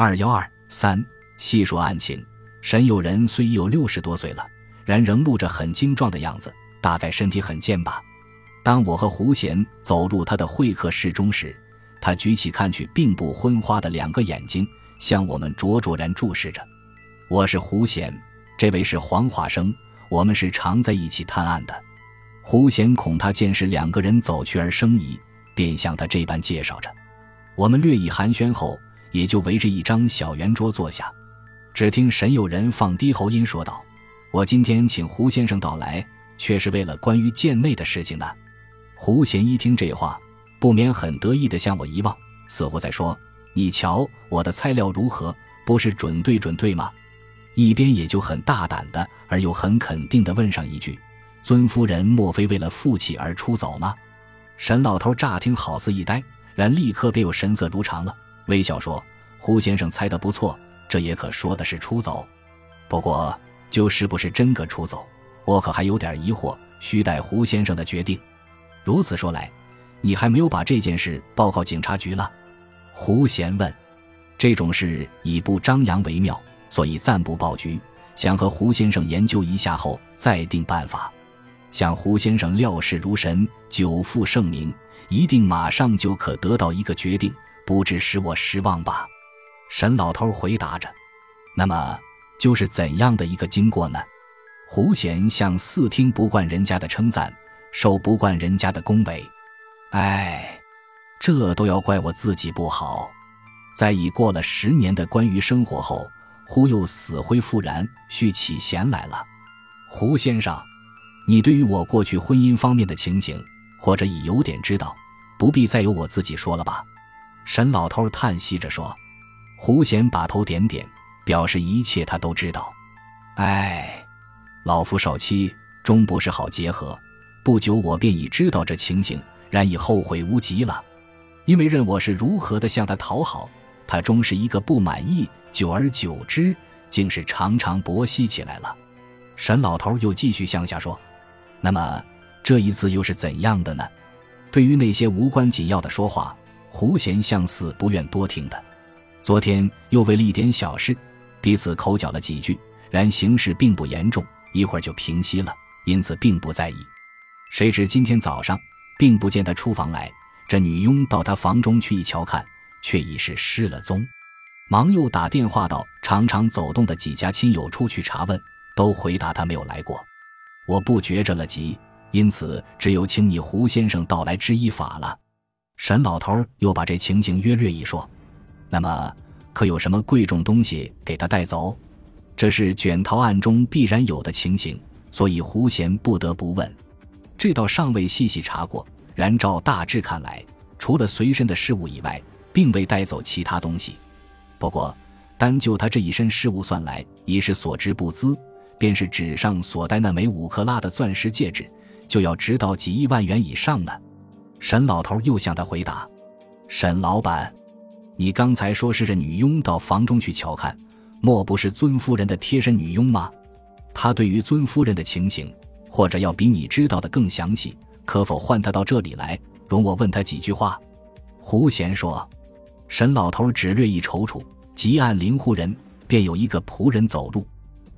二幺二三细说案情，沈有人虽已有六十多岁了，然仍露着很精壮的样子，大概身体很健吧。当我和胡贤走入他的会客室中时，他举起看去并不昏花的两个眼睛，向我们灼灼然注视着。我是胡贤，这位是黄华生，我们是常在一起探案的。胡贤恐他见是两个人走去而生疑，便向他这般介绍着。我们略一寒暄后。也就围着一张小圆桌坐下，只听沈有人放低喉音说道：“我今天请胡先生到来，却是为了关于贱内的事情的。”胡贤一听这话，不免很得意地向我一望，似乎在说：“你瞧我的材料如何？不是准对准对吗？”一边也就很大胆的而又很肯定地问上一句：“尊夫人莫非为了负气而出走吗？”沈老头乍听好似一呆，然立刻便又神色如常了。微笑说：“胡先生猜得不错，这也可说的是出走。不过，就是不是真个出走，我可还有点疑惑，需待胡先生的决定。如此说来，你还没有把这件事报告警察局了？”胡贤问：“这种事以不张扬为妙，所以暂不报局，想和胡先生研究一下后再定办法。像胡先生料事如神，久负盛名，一定马上就可得到一个决定。”不知使我失望吧？沈老头回答着。那么，就是怎样的一个经过呢？胡贤像似听不惯人家的称赞，受不惯人家的恭维。哎，这都要怪我自己不好。在已过了十年的关于生活后，忽又死灰复燃，续起弦来了。胡先生，你对于我过去婚姻方面的情形，或者已有点知道，不必再由我自己说了吧？沈老头叹息着说：“胡贤把头点点，表示一切他都知道。唉，老夫少妻终不是好结合。不久我便已知道这情形，然已后悔无及了。因为任我是如何的向他讨好，他终是一个不满意。久而久之，竟是常常薄息起来了。”沈老头又继续向下说：“那么这一次又是怎样的呢？对于那些无关紧要的说话。”胡贤相似不愿多听的，昨天又为了一点小事，彼此口角了几句，然形势并不严重，一会儿就平息了，因此并不在意。谁知今天早上，并不见他出房来，这女佣到他房中去一瞧看，却已是失了踪，忙又打电话到常常走动的几家亲友处去查问，都回答他没有来过。我不觉着了急，因此只有请你胡先生到来知一法了。沈老头又把这情形约略一说，那么可有什么贵重东西给他带走？这是卷逃案中必然有的情形，所以胡贤不得不问。这倒尚未细细查过，然照大致看来，除了随身的事物以外，并未带走其他东西。不过，单就他这一身事物算来，已是所值不资。便是纸上所戴那枚五克拉的钻石戒指，就要值到几亿万元以上呢。沈老头又向他回答：“沈老板，你刚才说是这女佣到房中去瞧看，莫不是尊夫人的贴身女佣吗？她对于尊夫人的情形，或者要比你知道的更详细，可否唤她到这里来，容我问她几句话？”胡贤说。沈老头只略一踌躇，即按铃户人，便有一个仆人走入。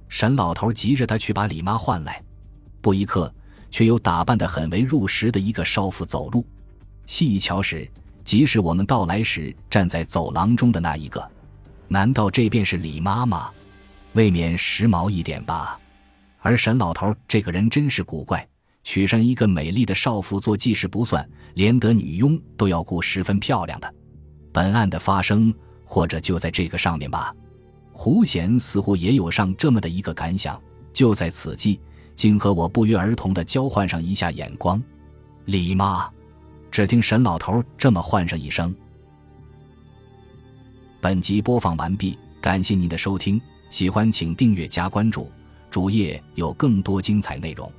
沈老头急着他去把李妈唤来，不一刻。却又打扮得很为入时的一个少妇走路，细一瞧时，即是我们到来时站在走廊中的那一个。难道这便是李妈妈？未免时髦一点吧。而沈老头这个人真是古怪，娶上一个美丽的少妇做继室不算，连得女佣都要雇十分漂亮的。本案的发生，或者就在这个上面吧。胡贤似乎也有上这么的一个感想。就在此际。竟和我不约而同的交换上一下眼光，李妈，只听沈老头这么唤上一声。本集播放完毕，感谢您的收听，喜欢请订阅加关注，主页有更多精彩内容。